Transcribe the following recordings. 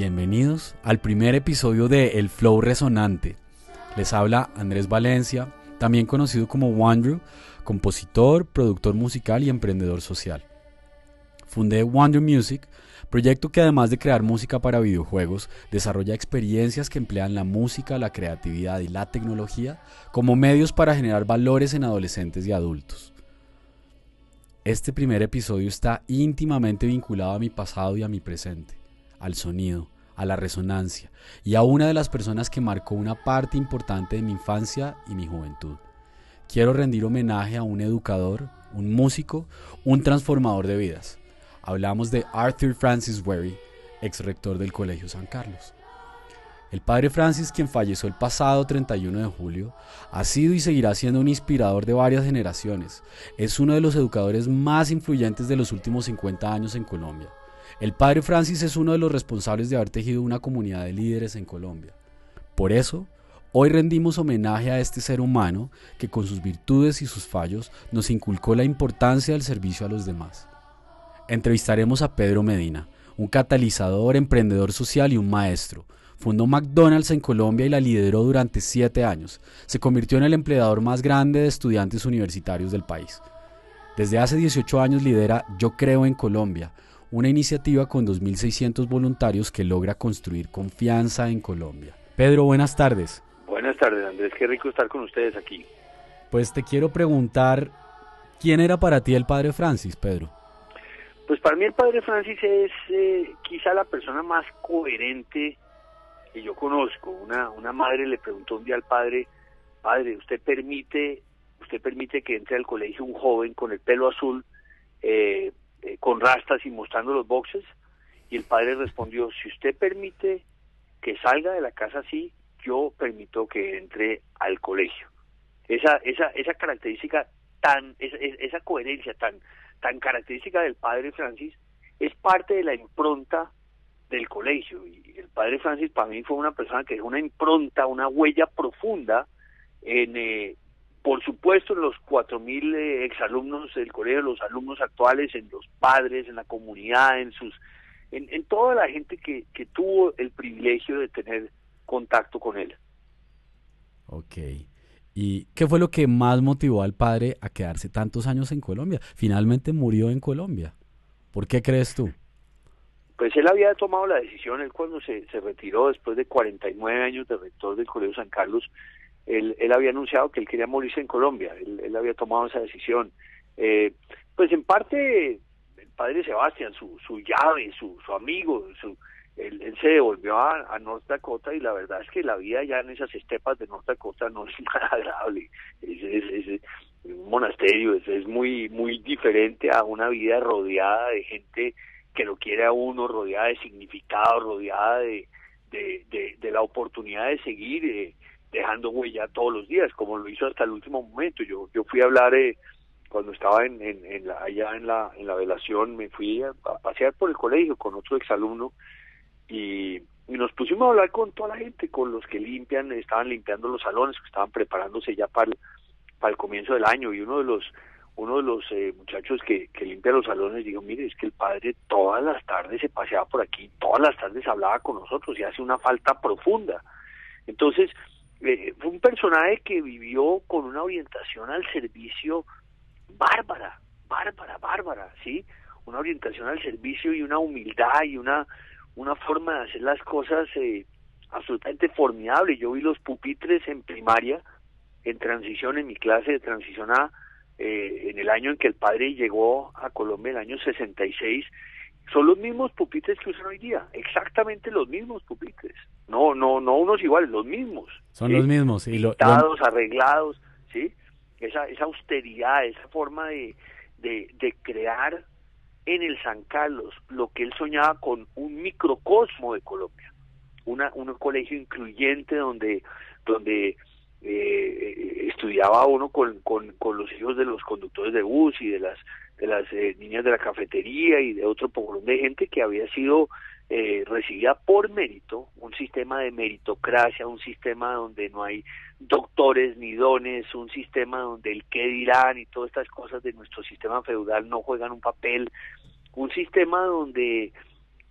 Bienvenidos al primer episodio de El Flow Resonante. Les habla Andrés Valencia, también conocido como Wandrew, compositor, productor musical y emprendedor social. Fundé Wonder Music, proyecto que además de crear música para videojuegos, desarrolla experiencias que emplean la música, la creatividad y la tecnología como medios para generar valores en adolescentes y adultos. Este primer episodio está íntimamente vinculado a mi pasado y a mi presente, al sonido, a la resonancia y a una de las personas que marcó una parte importante de mi infancia y mi juventud. Quiero rendir homenaje a un educador, un músico, un transformador de vidas hablamos de Arthur Francis Wary, ex rector del Colegio San Carlos. El padre Francis, quien falleció el pasado 31 de julio, ha sido y seguirá siendo un inspirador de varias generaciones. Es uno de los educadores más influyentes de los últimos 50 años en Colombia. El padre Francis es uno de los responsables de haber tejido una comunidad de líderes en Colombia. Por eso, hoy rendimos homenaje a este ser humano que con sus virtudes y sus fallos nos inculcó la importancia del servicio a los demás entrevistaremos a Pedro Medina, un catalizador, emprendedor social y un maestro. Fundó McDonald's en Colombia y la lideró durante siete años. Se convirtió en el empleador más grande de estudiantes universitarios del país. Desde hace 18 años lidera Yo Creo en Colombia, una iniciativa con 2.600 voluntarios que logra construir confianza en Colombia. Pedro, buenas tardes. Buenas tardes, Andrés. Qué rico estar con ustedes aquí. Pues te quiero preguntar, ¿quién era para ti el padre Francis, Pedro? Pues para mí el padre Francis es eh, quizá la persona más coherente que yo conozco. Una, una madre le preguntó un día al padre, padre, ¿usted permite, usted permite que entre al colegio un joven con el pelo azul, eh, eh, con rastas y mostrando los boxes? Y el padre respondió, si usted permite que salga de la casa así, yo permito que entre al colegio. Esa, esa, esa característica tan, esa, esa coherencia tan, tan característica del padre Francis, es parte de la impronta del colegio. Y el padre Francis para mí fue una persona que dejó una impronta, una huella profunda en, eh, por supuesto, en los 4.000 eh, exalumnos del colegio, los alumnos actuales, en los padres, en la comunidad, en sus en, en toda la gente que, que tuvo el privilegio de tener contacto con él. Ok. ¿Y qué fue lo que más motivó al padre a quedarse tantos años en Colombia? Finalmente murió en Colombia. ¿Por qué crees tú? Pues él había tomado la decisión, él cuando se, se retiró después de 49 años de rector del Colegio San Carlos, él, él había anunciado que él quería morirse en Colombia, él, había tomado esa decisión. Eh, pues en parte el padre Sebastián, su, su llave, su, su amigo, su, él, se devolvió a, North Dakota y la verdad es que la vida ya en esas estepas de North Dakota no es nada agradable. Es, un monasterio, es, muy, muy diferente a una vida rodeada de gente que lo quiere a uno, rodeada de significado, rodeada de, de, la oportunidad de seguir eh, dejando huella todos los días, como lo hizo hasta el último momento. Yo, yo fui a hablar... Eh, cuando estaba en, en, allá en la, en la velación, me fui a, pasear por el colegio con otro exalumno y, nos pusimos a hablar con toda la gente, con los que limpian, estaban limpiando los salones, que estaban preparándose ya para el, para el comienzo del año y uno de los uno de los eh, muchachos que, que limpia los salones dijo, mire, es que el padre todas las tardes se paseaba por aquí, todas las tardes hablaba con nosotros y hace una falta profunda. Entonces, eh, fue un personaje que vivió con una orientación al servicio bárbara, bárbara, bárbara, ¿sí? Una orientación al servicio y una humildad y una una forma de hacer las cosas eh, absolutamente formidable. Yo vi los pupitres en primaria, en transición, en mi clase de transición A, eh, en el año en que el padre llegó a Colombia, el año 66, son los mismos pupitres que usan hoy día, exactamente los mismos pupitres. No, no, no unos iguales, los mismos. Son los mismos. Y lo, arreglados, ¿sí? Esa, esa austeridad, esa forma de, de, de crear en el San Carlos lo que él soñaba con un microcosmo de Colombia, una, un colegio incluyente donde, donde eh, estudiaba uno con, con, con, los hijos de los conductores de bus y de las de las eh, niñas de la cafetería y de otro poco de gente que había sido eh, recibida por mérito, un sistema de meritocracia, un sistema donde no hay doctores ni dones, un sistema donde el qué dirán y todas estas cosas de nuestro sistema feudal no juegan un papel, un sistema donde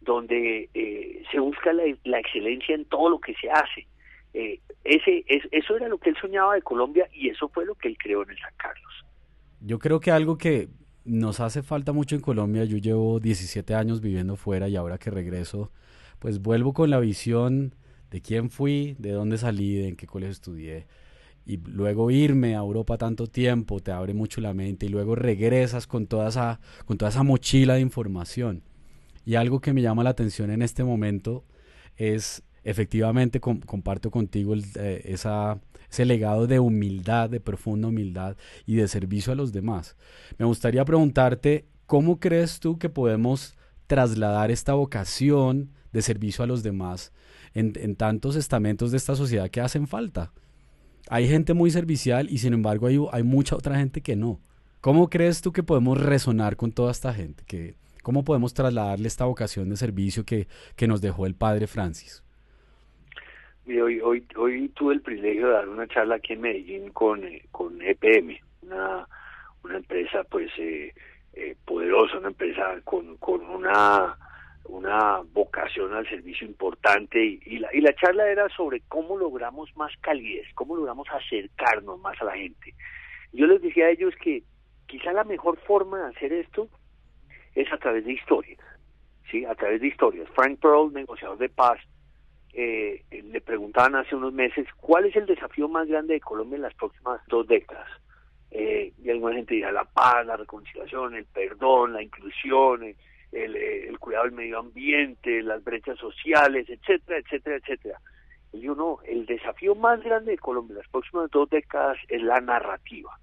donde eh, se busca la, excelencia en todo lo que se hace. Eh, ese, es, eso era lo que él soñaba de Colombia y eso fue lo que él creó en el San Carlos. Yo creo que algo que nos hace falta mucho en Colombia, yo llevo 17 años viviendo fuera y ahora que regreso, pues vuelvo con la visión de quién fui, de dónde salí, de en qué colegio estudié. Y luego irme a Europa tanto tiempo te abre mucho la mente y luego regresas con toda esa, con toda esa mochila de información. Y algo que me llama la atención en este momento es, efectivamente, comparto contigo eh, ese legado de humildad, de profunda humildad y de servicio a los demás. Me gustaría preguntarte, ¿cómo crees tú que podemos trasladar esta vocación de servicio a los demás en, tantos estamentos de esta sociedad que hacen falta. Hay gente muy servicial y sin embargo hay, hay mucha otra gente que no. ¿Cómo crees tú que podemos resonar con toda esta gente? Que, ¿Cómo podemos trasladarle esta vocación de servicio que nos dejó el padre Francis? Hoy, hoy, hoy tuve el privilegio de dar una charla aquí en Medellín con, eh, con EPM, una, una empresa pues eh, eh, poderosa, una empresa con, con una una vocación al servicio importante y, la, y la charla era sobre cómo logramos más calidez, cómo logramos acercarnos más a la gente. Yo les decía a ellos que quizá la mejor forma de hacer esto es a través de historias, ¿sí? a través de historias. Frank Pearl, negociador de paz, eh, le preguntaban hace unos meses cuál es el desafío más grande de Colombia en las próximas dos décadas. Eh, y alguna gente dirá la paz, la reconciliación, el perdón, la inclusión, eh, el, cuidado del medio ambiente, las brechas sociales, etcétera, etcétera, etcétera. Y uno, el desafío más grande de Colombia en las próximas dos décadas es la narrativa.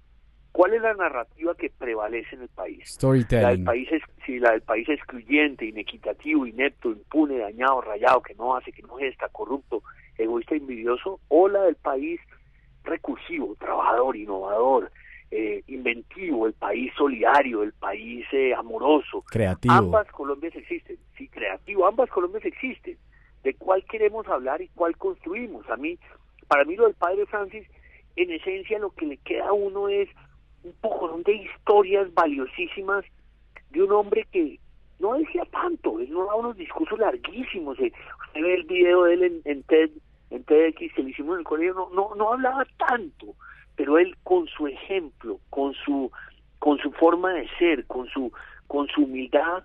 ¿Cuál es la narrativa que prevalece en el país? Storytelling. La del país, es, sí, la del país excluyente, inequitativo, inepto, impune, dañado, rayado, que no hace, que no gesta, corrupto, egoísta, envidioso, o la del país recursivo, trabajador, innovador, eh, inventivo, el país solidario, el país eh, amoroso. Creativo. Ambas Colombias existen, sí, creativo, ambas Colombias existen. ¿De cuál queremos hablar y cuál construimos? A mí, para mí lo del padre Francis, en esencia lo que le queda a uno es un poco de historias valiosísimas de un hombre que no decía tanto, él no daba unos discursos larguísimos. Eh, usted ve el video de él en, TED, en TEDx que le hicimos en el colegio, no, no, no hablaba tanto pero él con su ejemplo, con su con su forma de ser, con su con su humildad,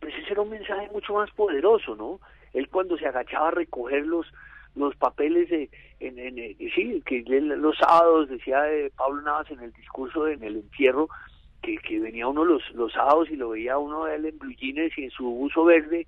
pues ese era un mensaje mucho más poderoso, ¿no? Él cuando se agachaba a recoger los los papeles de en, en, eh, sí que los sábados decía de Pablo Navas en el discurso en el entierro que, que venía uno los los sábados y lo veía uno de él en blue y en su buzo verde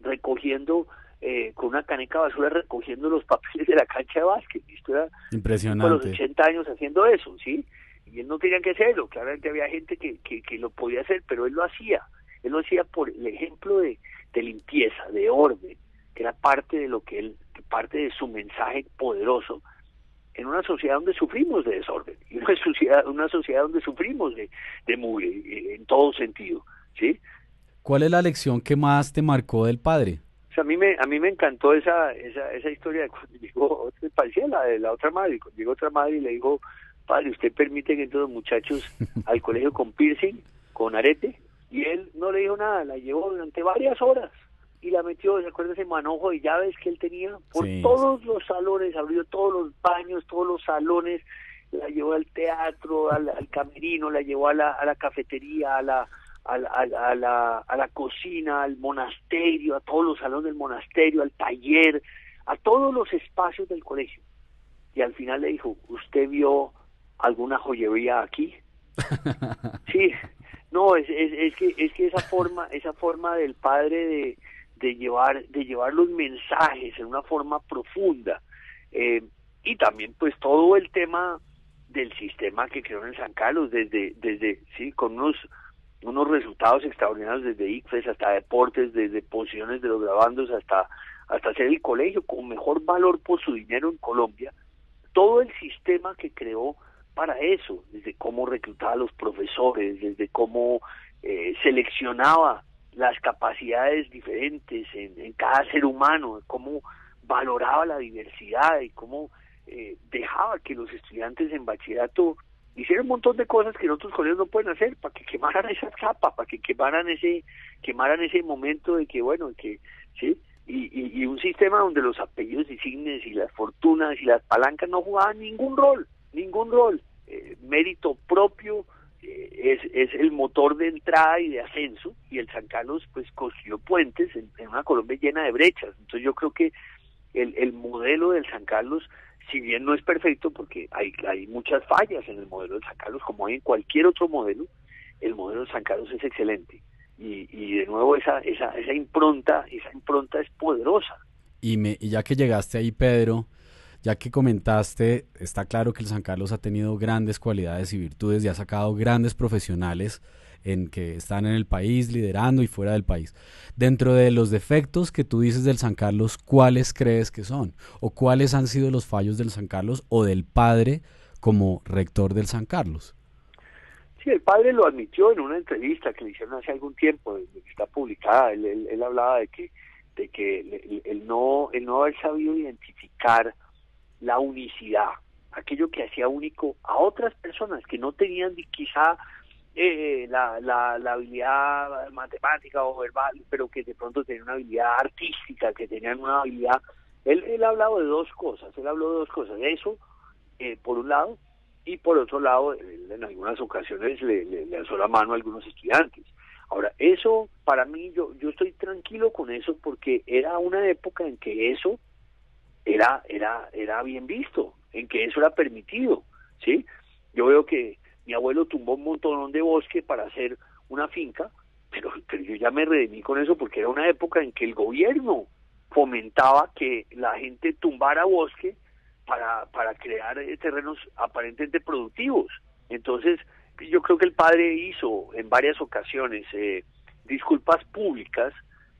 recogiendo eh, con una caneca basura recogiendo los papeles de la cancha de básquet. Esto era Impresionante. Con los 80 años haciendo eso, ¿sí? Y él no tenía que hacerlo. Claramente había gente que, que, lo podía hacer, pero él lo hacía. Él lo hacía por el ejemplo de, de limpieza, de orden, que era parte de lo que él, parte de su mensaje poderoso en una sociedad donde sufrimos de desorden, y una sociedad, una sociedad donde sufrimos de, de mugre, en todo sentido, ¿sí? ¿Cuál es la lección que más te marcó del padre? a mí me a mí me encantó esa esa, esa historia de cuando llegó parecía la de la otra madre cuando llegó otra madre y le dijo padre usted permite que entren los muchachos al colegio con piercing con arete y él no le dijo nada la llevó durante varias horas y la metió se acuerda ese manojo de llaves que él tenía por todos los salones abrió todos los baños todos los salones la llevó al teatro al, al camerino la llevó a la, a la cafetería a la a, la, a la cocina, al monasterio, a todos los salones del monasterio, al taller, a todos los espacios del colegio. Y al final le dijo, ¿usted vio alguna joyería aquí? sí, no, es, es, que, es que esa forma, esa forma del padre de, de, llevar, de llevar los mensajes en una forma profunda, eh, y también pues todo el tema del sistema que creó en San Carlos desde desde sí con unos unos resultados extraordinarios desde ICFES hasta deportes, desde posiciones de los grabandos hasta, hasta hacer el colegio con mejor valor por su dinero en Colombia. Todo el sistema que creó para eso, desde cómo reclutaba a los profesores, desde cómo eh, seleccionaba las capacidades diferentes en, cada ser humano, cómo valoraba la diversidad y cómo eh, dejaba que los estudiantes en bachillerato hicieron un montón de cosas que en otros colegios no pueden hacer para que quemaran esa capa, para que quemaran ese, quemaran ese momento de que, bueno, que, sí, y, y, un sistema donde los apellidos insignes y las fortunas y las palancas no jugaban ningún rol, ningún rol. Eh, mérito propio es, es el motor de entrada y de ascenso, y el San Carlos pues construyó puentes en, una Colombia llena de brechas. Entonces yo creo que el, el modelo del San Carlos si bien no es perfecto porque hay, hay muchas fallas en el modelo de San Carlos, como hay en cualquier otro modelo, el modelo de San Carlos es excelente. Y, y de nuevo esa, esa, esa impronta, esa impronta es poderosa. Y, me, y ya que llegaste ahí, Pedro, ya que comentaste, está claro que el San Carlos ha tenido grandes cualidades y virtudes y ha sacado grandes profesionales en que están en el país, liderando y fuera del país. Dentro de los defectos que tú dices del San Carlos, ¿cuáles crees que son? ¿O cuáles han sido los fallos del San Carlos o del padre como rector del San Carlos? Sí, el padre lo admitió en una entrevista que le hicieron hace algún tiempo, que está publicada. Él, hablaba de que, de que el, no, el no haber sabido identificar la unicidad, aquello que hacía único a otras personas que no tenían quizá eh, la, la, la, habilidad matemática o verbal, pero que de pronto tenían una habilidad artística, que tenían una habilidad... Él, él ha hablado de dos cosas, él habló de dos cosas, eso eh, por un lado, y por otro lado, en algunas ocasiones le, le, la mano a algunos estudiantes. Ahora, eso para mí, yo, yo estoy tranquilo con eso porque era una época en que eso era, era, era bien visto, en que eso era permitido, ¿sí? Yo veo que mi abuelo tumbó un montón de bosque para hacer una finca, pero, yo ya me redimí con eso porque era una época en que el gobierno fomentaba que la gente tumbara bosque para, para crear eh, terrenos aparentemente productivos. Entonces, yo creo que el padre hizo en varias ocasiones eh, disculpas públicas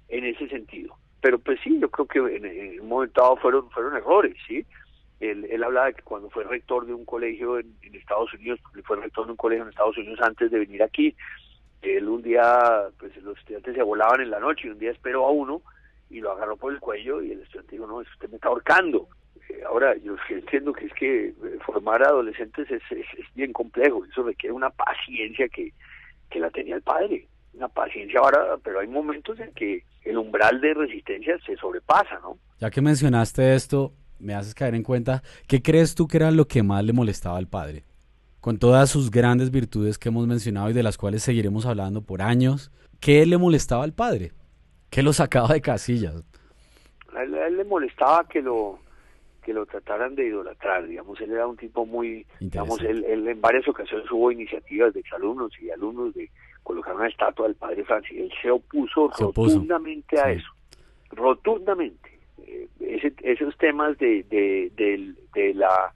en ese sentido. Pero pues sí, yo creo que en, en un momento dado fueron, fueron errores, ¿sí? Él, él hablaba de que cuando fue rector de un colegio en, Estados Unidos, fue rector de un colegio en Estados Unidos antes de venir aquí, él un día, pues los estudiantes se volaban en la noche y un día esperó a uno y lo agarró por el cuello y el estudiante dijo, no, usted me está ahorcando. Eh, ahora, yo entiendo que es que eh, formar adolescentes es, es, bien complejo, eso requiere una paciencia que, que la tenía el padre, una paciencia ahora, pero hay momentos en que el umbral de resistencia se sobrepasa, ¿no? Ya que mencionaste esto, me haces caer en cuenta, ¿qué crees tú que era lo que más le molestaba al padre? Con todas sus grandes virtudes que hemos mencionado y de las cuales seguiremos hablando por años, ¿qué le molestaba al padre? ¿Qué lo sacaba de casillas? A él, le molestaba que lo que lo trataran de idolatrar, digamos, él era un tipo muy, digamos, él, en varias ocasiones hubo iniciativas de exalumnos y alumnos de colocar una estatua del padre Francis, él se opuso rotundamente a eso, rotundamente esos temas de, de, de, la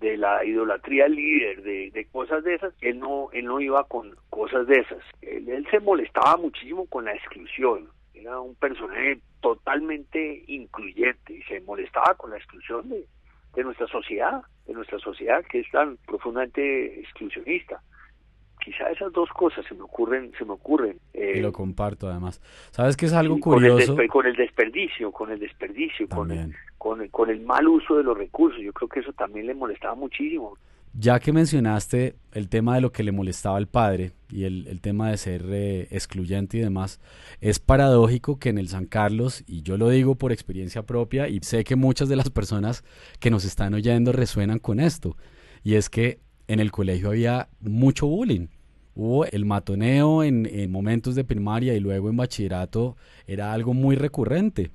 de la idolatría líder, de, de, cosas de esas, él no, él no iba con cosas de esas. Él, se molestaba muchísimo con la exclusión. Era un personaje totalmente incluyente y se molestaba con la exclusión de, de nuestra sociedad, de nuestra sociedad que es tan profundamente exclusionista quizá esas dos cosas se me ocurren, se me ocurren. y lo eh, comparto además. ¿Sabes que es algo curioso? Con el, desperdicio, con el desperdicio, con el, con el, mal uso de los recursos. Yo creo que eso también le molestaba muchísimo. Ya que mencionaste el tema de lo que le molestaba al padre y el, tema de ser eh, excluyente y demás, es paradójico que en el San Carlos, y yo lo digo por experiencia propia, y sé que muchas de las personas que nos están oyendo resuenan con esto, y es que en el colegio había mucho bullying hubo el matoneo en, momentos de primaria y luego en bachillerato era algo muy recurrente.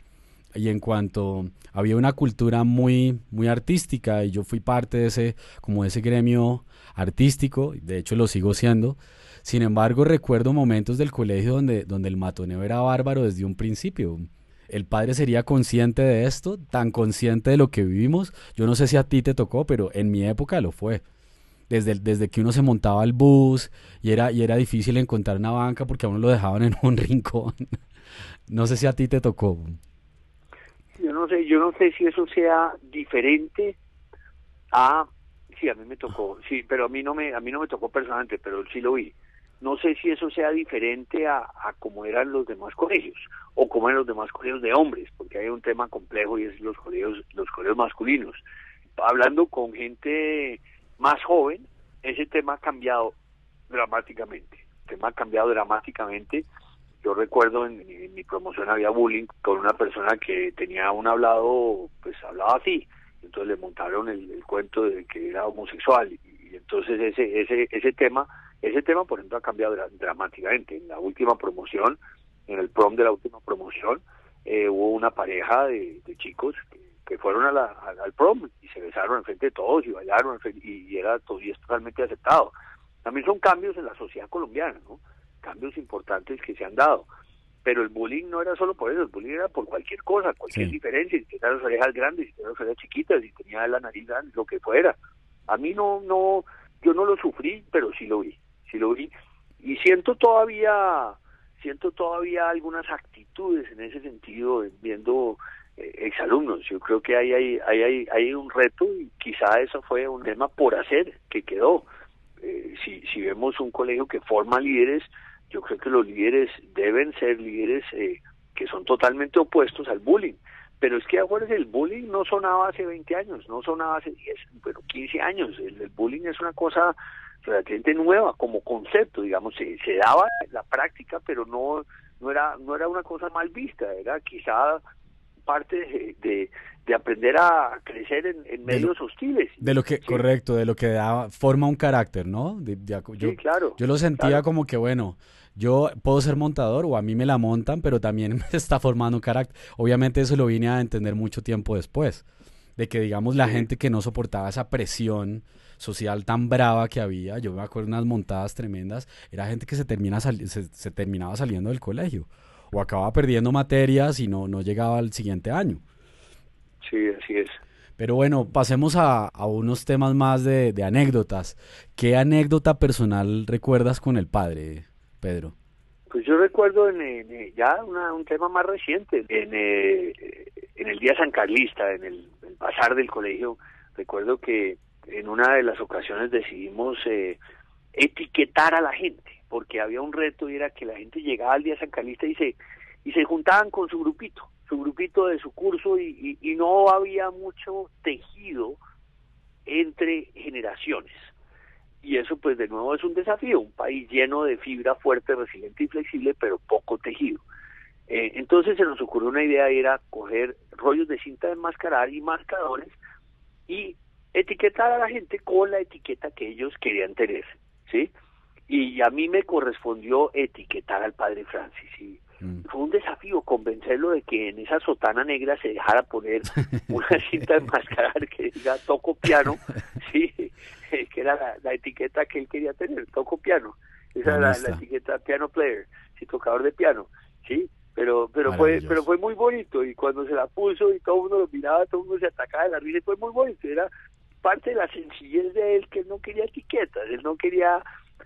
Y en cuanto había una cultura muy, muy artística y yo fui parte de ese, como de ese gremio artístico, de hecho lo sigo siendo, sin embargo recuerdo momentos del colegio donde, donde el matoneo era bárbaro desde un principio. El padre sería consciente de esto, tan consciente de lo que vivimos. Yo no sé si a ti te tocó, pero en mi época lo fue desde, desde que uno se montaba al bus y era, y era difícil encontrar una banca porque a uno lo dejaban en un rincón. no sé si a ti te tocó. Yo no sé, yo no sé si eso sea diferente a sí, a mí me tocó, sí, pero a mí no me a mí no me tocó personalmente, pero sí lo vi. No sé si eso sea diferente a, a como eran los demás colegios o como eran los demás colegios de hombres, porque hay un tema complejo y es los colegios los colegios masculinos. Hablando con gente más joven, ese tema ha cambiado dramáticamente. El tema ha cambiado dramáticamente. Yo recuerdo en, mi promoción había bullying con una persona que tenía un hablado, pues hablaba así. Entonces le montaron el, cuento de que era homosexual. Y, entonces ese, ese, ese tema, ese tema por ejemplo ha cambiado dramáticamente. En la última promoción, en el prom de la última promoción, eh, hubo una pareja de, chicos que, fueron a la, al prom y se besaron en frente de todos y bailaron y, era todo, y es totalmente aceptado. También son cambios en la sociedad colombiana, ¿no? Cambios importantes que se han dado. Pero el bullying no era solo por eso, el bullying era por cualquier cosa, cualquier diferencia, si tenía las orejas grandes, si tenía las orejas chiquitas, si tenía la nariz grande, lo que fuera. A mí no, no, yo no lo sufrí, pero sí lo vi, sí lo vi. Y siento todavía siento todavía algunas actitudes en ese sentido viendo exalumnos. Yo creo que hay, hay, hay, hay, un reto y quizá eso fue un tema por hacer que quedó. Eh, si, si vemos un colegio que forma líderes, yo creo que los líderes deben ser líderes eh, que son totalmente opuestos al bullying. Pero es que acuérdense, el bullying no sonaba hace 20 años, no sonaba hace 10, pero 15 años. el bullying es una cosa relativamente nueva como concepto, digamos, se, se daba la práctica, pero no no era no era una cosa mal vista, era quizá parte de, de, aprender a crecer en, medios hostiles. De lo que, correcto, de lo que da, forma un carácter, ¿no? yo, claro. Yo lo sentía como que, bueno, yo puedo ser montador o a mí me la montan, pero también me está formando un carácter. Obviamente eso lo vine a entender mucho tiempo después, de que, digamos, la gente que no soportaba esa presión social tan brava que había, yo me acuerdo unas montadas tremendas, era gente que se, termina se, terminaba saliendo del colegio o acababa perdiendo materias y no, no llegaba al siguiente año. Sí, así es. Pero bueno, pasemos a, unos temas más de, anécdotas. ¿Qué anécdota personal recuerdas con el padre, Pedro? Pues yo recuerdo en, ya un tema más reciente, en, eh, en el Día San Carlista, en el, el pasar del colegio, recuerdo que en una de las ocasiones decidimos eh, etiquetar a la gente, porque había un reto y era que la gente llegaba al día San Calista y se, y se juntaban con su grupito, su grupito de su curso y, y, no había mucho tejido entre generaciones. Y eso pues de nuevo es un desafío, un país lleno de fibra fuerte, resiliente y flexible, pero poco tejido. Eh, entonces se nos ocurrió una idea, era coger rollos de cinta de enmascarar y marcadores y etiquetar a la gente con la etiqueta que ellos querían tener, ¿sí? Y a mí me correspondió etiquetar al padre Francis y mm. fue un desafío convencerlo de que en esa sotana negra se dejara poner una cinta de enmascarar que diga toco piano, sí, que era la, etiqueta que él quería tener, toco piano, esa era la, etiqueta piano player, sí, tocador de piano, sí, pero pero fue pero fue muy bonito y cuando se la puso y todo el mundo lo miraba todo el mundo se atacaba de la risa fue muy bonito era parte de la sencillez de él que él no quería etiquetas, él no quería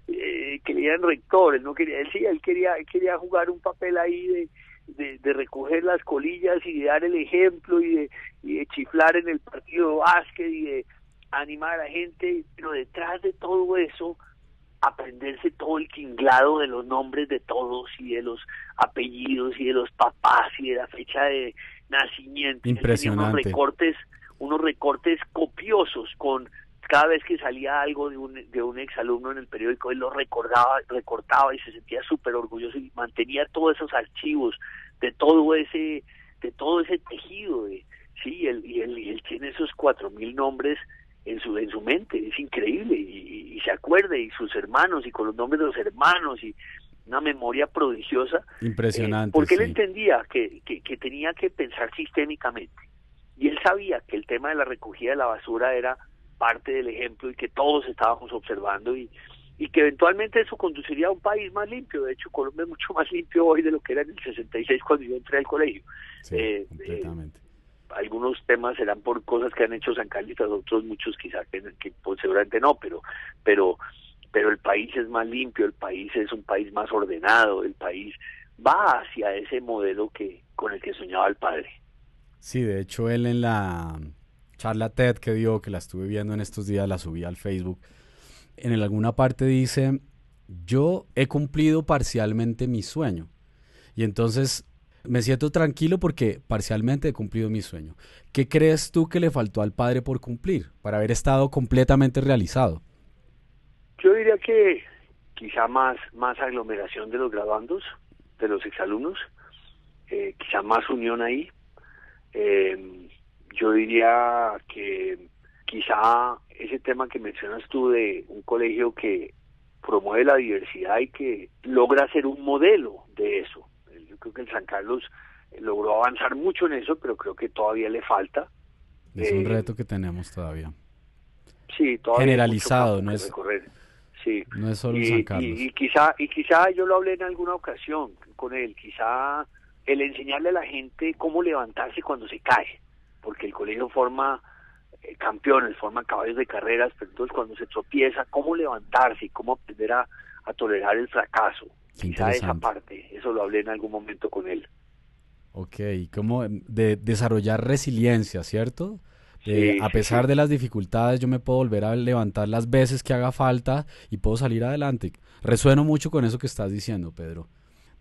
eh, que le dieran rector, él no quería, él sí, él quería, quería jugar un papel ahí de, de, recoger las colillas y de dar el ejemplo y de, y de chiflar en el partido de básquet y de animar a la gente, pero detrás de todo eso aprenderse todo el tinglado de los nombres de todos y de los apellidos y de los papás y de la fecha de nacimiento. Impresionante. recortes unos recortes copiosos con cada vez que salía algo de un, de un exalumno en el periódico, él lo recordaba, recortaba y se sentía súper orgulloso y mantenía todos esos archivos de todo ese, de todo ese tejido, de, sí, él, y, él, y él tiene esos cuatro mil nombres en su, en su mente, es increíble, y, se acuerde, y sus hermanos, y con los nombres de los hermanos, y una memoria prodigiosa. Impresionante. Eh, porque él entendía que, que, que tenía que pensar sistémicamente y él sabía que el tema de la recogida de la basura era parte del ejemplo y que todos estábamos observando y, y que eventualmente eso conduciría a un país más limpio. De hecho, Colombia es mucho más limpio hoy de lo que era en el 66 cuando yo entré al colegio. Eh, eh, algunos temas serán por cosas que han hecho San Carlos, otros muchos quizás que, que pues, seguramente no, pero, pero, pero el país es más limpio, el país es un país más ordenado, el país va hacia ese modelo que con el que soñaba el padre. Sí, de hecho él en la charla TED que dio, que la estuve viendo en estos días, la subí al Facebook, en alguna parte dice, yo he cumplido parcialmente mi sueño. Y entonces me siento tranquilo porque parcialmente he cumplido mi sueño. ¿Qué crees tú que le faltó al padre por cumplir, para haber estado completamente realizado? Yo diría que quizá más, más aglomeración de los graduandos, de los exalumnos, eh, quizá más unión ahí. Eh, yo diría que quizá ese tema que mencionas tú de un colegio que promueve la diversidad y que logra ser un modelo de eso. Yo creo que el San Carlos logró avanzar mucho en eso, pero creo que todavía le falta. Es un eh, reto que tenemos todavía. Sí, todavía generalizado, no es. Sí. No es solo y, San Carlos. Y, quizá y quizá yo lo hablé en alguna ocasión con él, quizá el enseñarle a la gente cómo levantarse cuando se cae, porque el colegio forma eh, campeones, forma caballos de carreras, pero entonces cuando se tropieza, cómo levantarse y cómo aprender a, tolerar el fracaso. Quizá esa parte, eso lo hablé en algún momento con él. Ok, como de desarrollar resiliencia, ¿cierto? a pesar de las dificultades, yo me puedo volver a levantar las veces que haga falta y puedo salir adelante. Resueno mucho con eso que estás diciendo, Pedro.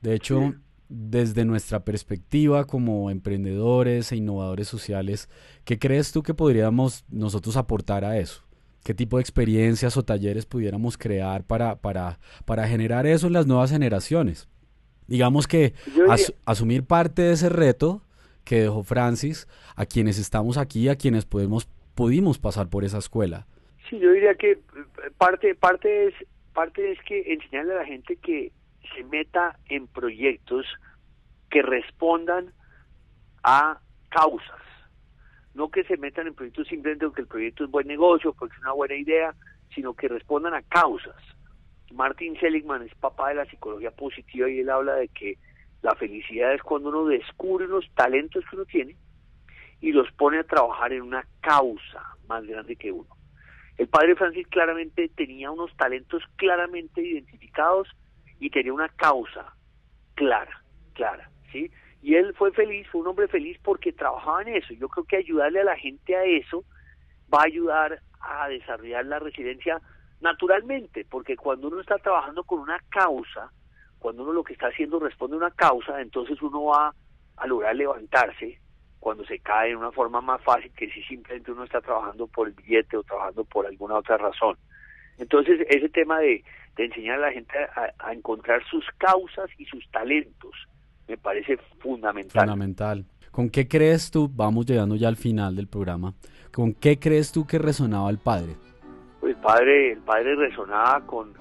De hecho, desde nuestra perspectiva como emprendedores e innovadores sociales, ¿qué crees tú que podríamos nosotros aportar a eso? ¿Qué tipo de experiencias o talleres pudiéramos crear para, para, para generar eso en las nuevas generaciones? Digamos que asumir parte de ese reto que dejó Francis a quienes estamos aquí, a quienes podemos, pudimos pasar por esa escuela. Sí, yo diría que parte, parte, es, parte es que enseñarle a la gente que se meta en proyectos que respondan a causas, no que se metan en proyectos simplemente porque el proyecto es buen negocio, porque es una buena idea, sino que respondan a causas. Martin Seligman es papá de la psicología positiva y él habla de que la felicidad es cuando uno descubre los talentos que uno tiene y los pone a trabajar en una causa más grande que uno. El padre Francis claramente tenía unos talentos claramente identificados y tenía una causa clara, clara, ¿sí? Y él fue feliz, fue un hombre feliz porque trabajaba en eso. Yo creo que ayudarle a la gente a eso va a ayudar a desarrollar la resiliencia naturalmente, porque cuando uno está trabajando con una causa, cuando uno lo que está haciendo responde a una causa, entonces uno va a lograr levantarse cuando se cae en una forma más fácil que si simplemente uno está trabajando por el billete o trabajando por alguna otra razón. Entonces, ese tema de, enseñar a la gente a, encontrar sus causas y sus talentos me parece fundamental. Fundamental. ¿Con qué crees tú, vamos llegando ya al final del programa, con qué crees tú que resonaba el padre? Pues padre, el padre resonaba con,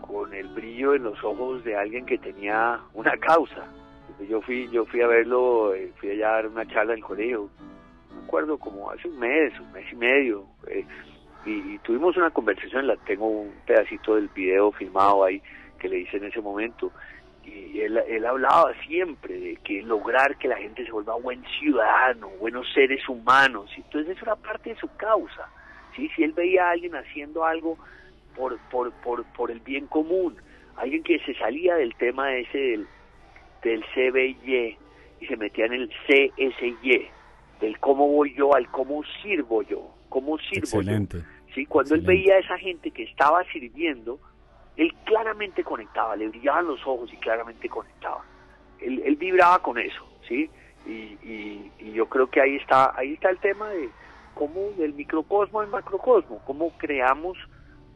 con el brillo en los ojos de alguien que tenía una causa. Yo fui, yo fui a verlo, eh, fui allá a dar una charla en el colegio, me acuerdo como hace un mes, un mes y medio, eh, y, tuvimos una conversación, la tengo un pedacito del video filmado ahí que le hice en ese momento, y él, él hablaba siempre de que lograr que la gente se vuelva buen ciudadano, buenos seres humanos, entonces eso era parte de su causa, ¿sí? si él veía a alguien haciendo algo por, por, por, por el bien común. Alguien que se salía del tema ese del, del CBY y se metía en el CSY, del cómo voy yo al cómo sirvo yo, cómo sirvo Excelente. yo. ¿Sí? Cuando él veía a esa gente que estaba sirviendo, él claramente conectaba, le brillaban los ojos y claramente conectaba. Él, él vibraba con eso, ¿sí? Y, y, y, yo creo que ahí está, ahí está el tema de cómo del microcosmo al macrocosmo, cómo creamos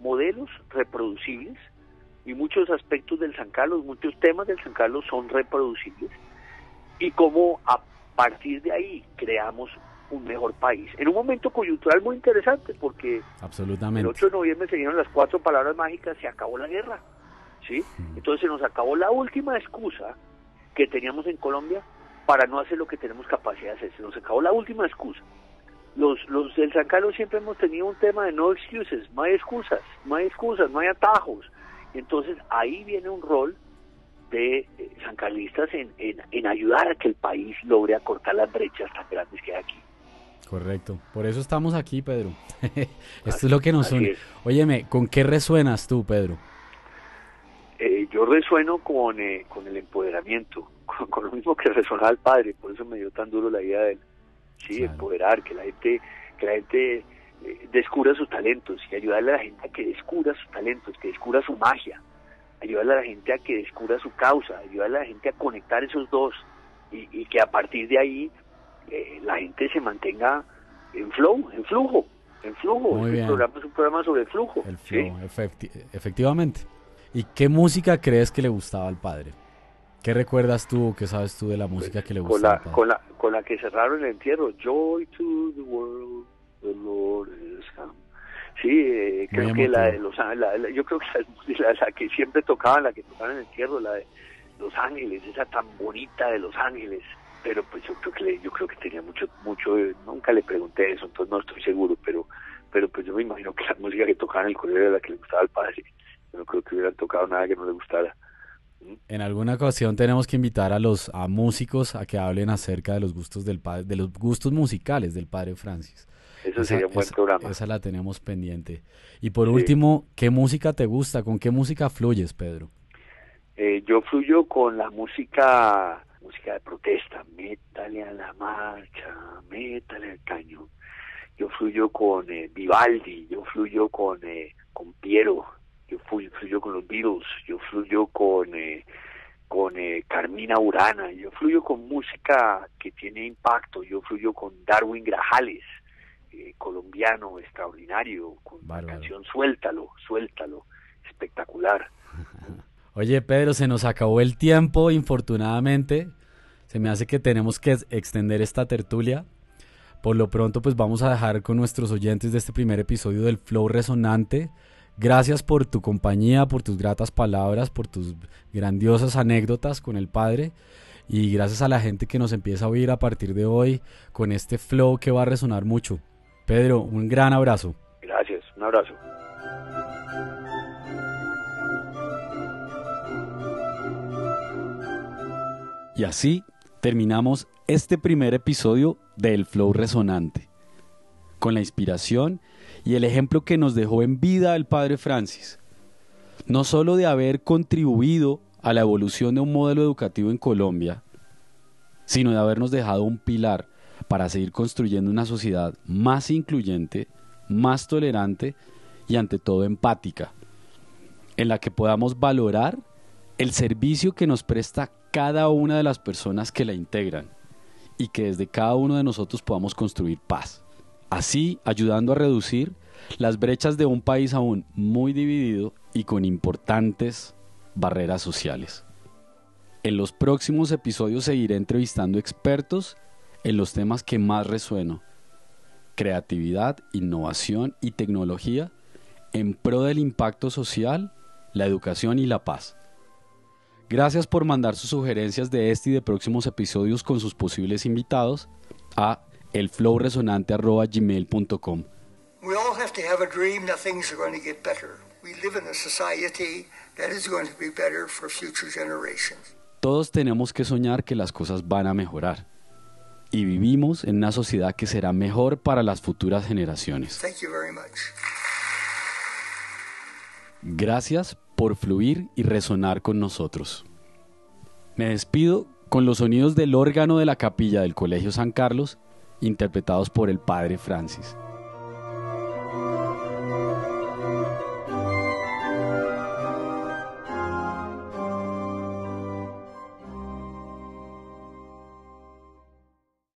modelos reproducibles y muchos aspectos del San Carlos, muchos temas del San Carlos son reproducibles y cómo a partir de ahí creamos un mejor país. En un momento coyuntural muy interesante porque Absolutamente. el 8 de noviembre se dieron las cuatro palabras mágicas, se acabó la guerra. ¿sí? Entonces se nos acabó la última excusa que teníamos en Colombia para no hacer lo que tenemos capacidad de hacer. Se nos acabó la última excusa los, los del San Carlos siempre hemos tenido un tema de no excuses, no hay excusas, no hay excusas, no hay atajos. Entonces ahí viene un rol de eh, sancarlistas en, en, ayudar a que el país logre acortar las brechas tan grandes que hay aquí. Correcto, por eso estamos aquí, Pedro. Esto es lo que nos une. Óyeme, ¿con qué resuenas tú, Pedro? Eh, yo resueno con, eh, con el empoderamiento, con, con, lo mismo que resonaba el padre, por eso me dio tan duro la idea de él sí, empoderar, que la gente, que la gente eh, descubra sus talentos y ayudarle a la gente a que descubra sus talentos, que descubra su magia, ayudarle a la gente a que descubra su causa, ayudarle a la gente a conectar esos dos y, que a partir de ahí eh, la gente se mantenga en flow, en flujo, En flujo. Muy el bien. programa es un programa sobre el flujo. El ¿sí? flow, efecti- efectivamente. ¿Y qué música crees que le gustaba al padre? ¿Qué recuerdas tú o qué sabes tú de la música que le con gustaba la, al padre? con la con la que cerraron el entierro Joy to the world the Lord is come sí eh, creo que la de los Ángeles la- la- yo creo que la, la- la que siempre tocaban la que tocaban en el entierro la de Los Ángeles esa tan bonita de Los Ángeles pero pues yo creo que le- yo creo que tenía mucho mucho eh, nunca le pregunté eso entonces no estoy seguro pero pero pues yo me imagino que la música que tocaban en el colegio era la que le gustaba al padre yo no creo que hubieran tocado nada que no le gustara En alguna ocasión tenemos que invitar a los a músicos a que hablen acerca de los gustos del padre, de los gustos musicales del padre Francis. eso Esa- sería un buen esa- programa Esa la tenemos pendiente. Y por Sí. último, ¿qué música te gusta? ¿Con qué música fluyes, Pedro? Eh, yo fluyo con la música música de protesta, métale a la marcha, métale al cañón. Yo fluyo con eh, Vivaldi, yo fluyo con eh, con Piero, yo fluyo, fluyo con los Beatles, yo fluyo con eh, con eh, Carmina Urana, yo fluyo con música que tiene impacto, yo fluyo con Darwin Grajales, eh, colombiano extraordinario, con Bárbaro. la canción Suéltalo, Suéltalo, espectacular. Oye, Pedro, se nos acabó el tiempo, infortunadamente. Se me hace que tenemos que ex- extender esta tertulia. Por lo pronto, pues vamos a dejar con nuestros oyentes de este primer episodio del Flow Resonante. Gracias por tu compañía, por tus gratas palabras, por tus grandiosas anécdotas con el Padre. Y gracias a la gente que nos empieza a oír a partir de hoy con este flow que va a resonar mucho. Pedro, un gran abrazo. Gracias, un abrazo. Y así terminamos este primer episodio del Flow Resonante, con la inspiración y el ejemplo que nos dejó en vida el Padre Francis, no solo de haber contribuido a la evolución de un modelo educativo en Colombia, sino de habernos dejado un pilar para seguir construyendo una sociedad más incluyente, más tolerante y ante todo empática, en la que podamos valorar el servicio que nos presta cada una de las personas que la integran y que desde cada uno de nosotros podamos construir paz. Así ayudando a reducir las brechas de un país aún muy dividido y con importantes barreras sociales. En los próximos episodios seguiré entrevistando expertos en los temas que más resueno. Creatividad, innovación y tecnología en pro del impacto social, la educación y la paz. Gracias por mandar sus sugerencias de este y de próximos episodios con sus posibles invitados a elflowresonante.gmail.com. We all have to have a dream that things are going to get better. We live in a society that is going to be better for future generations. Todos tenemos que soñar que las cosas van a mejorar. Y vivimos en una sociedad que será mejor para las futuras generaciones. Thank you very much. Gracias por fluir y resonar con nosotros. Me despido con los sonidos del órgano de la capilla del Colegio San Carlos, interpretados por el Padre Francis.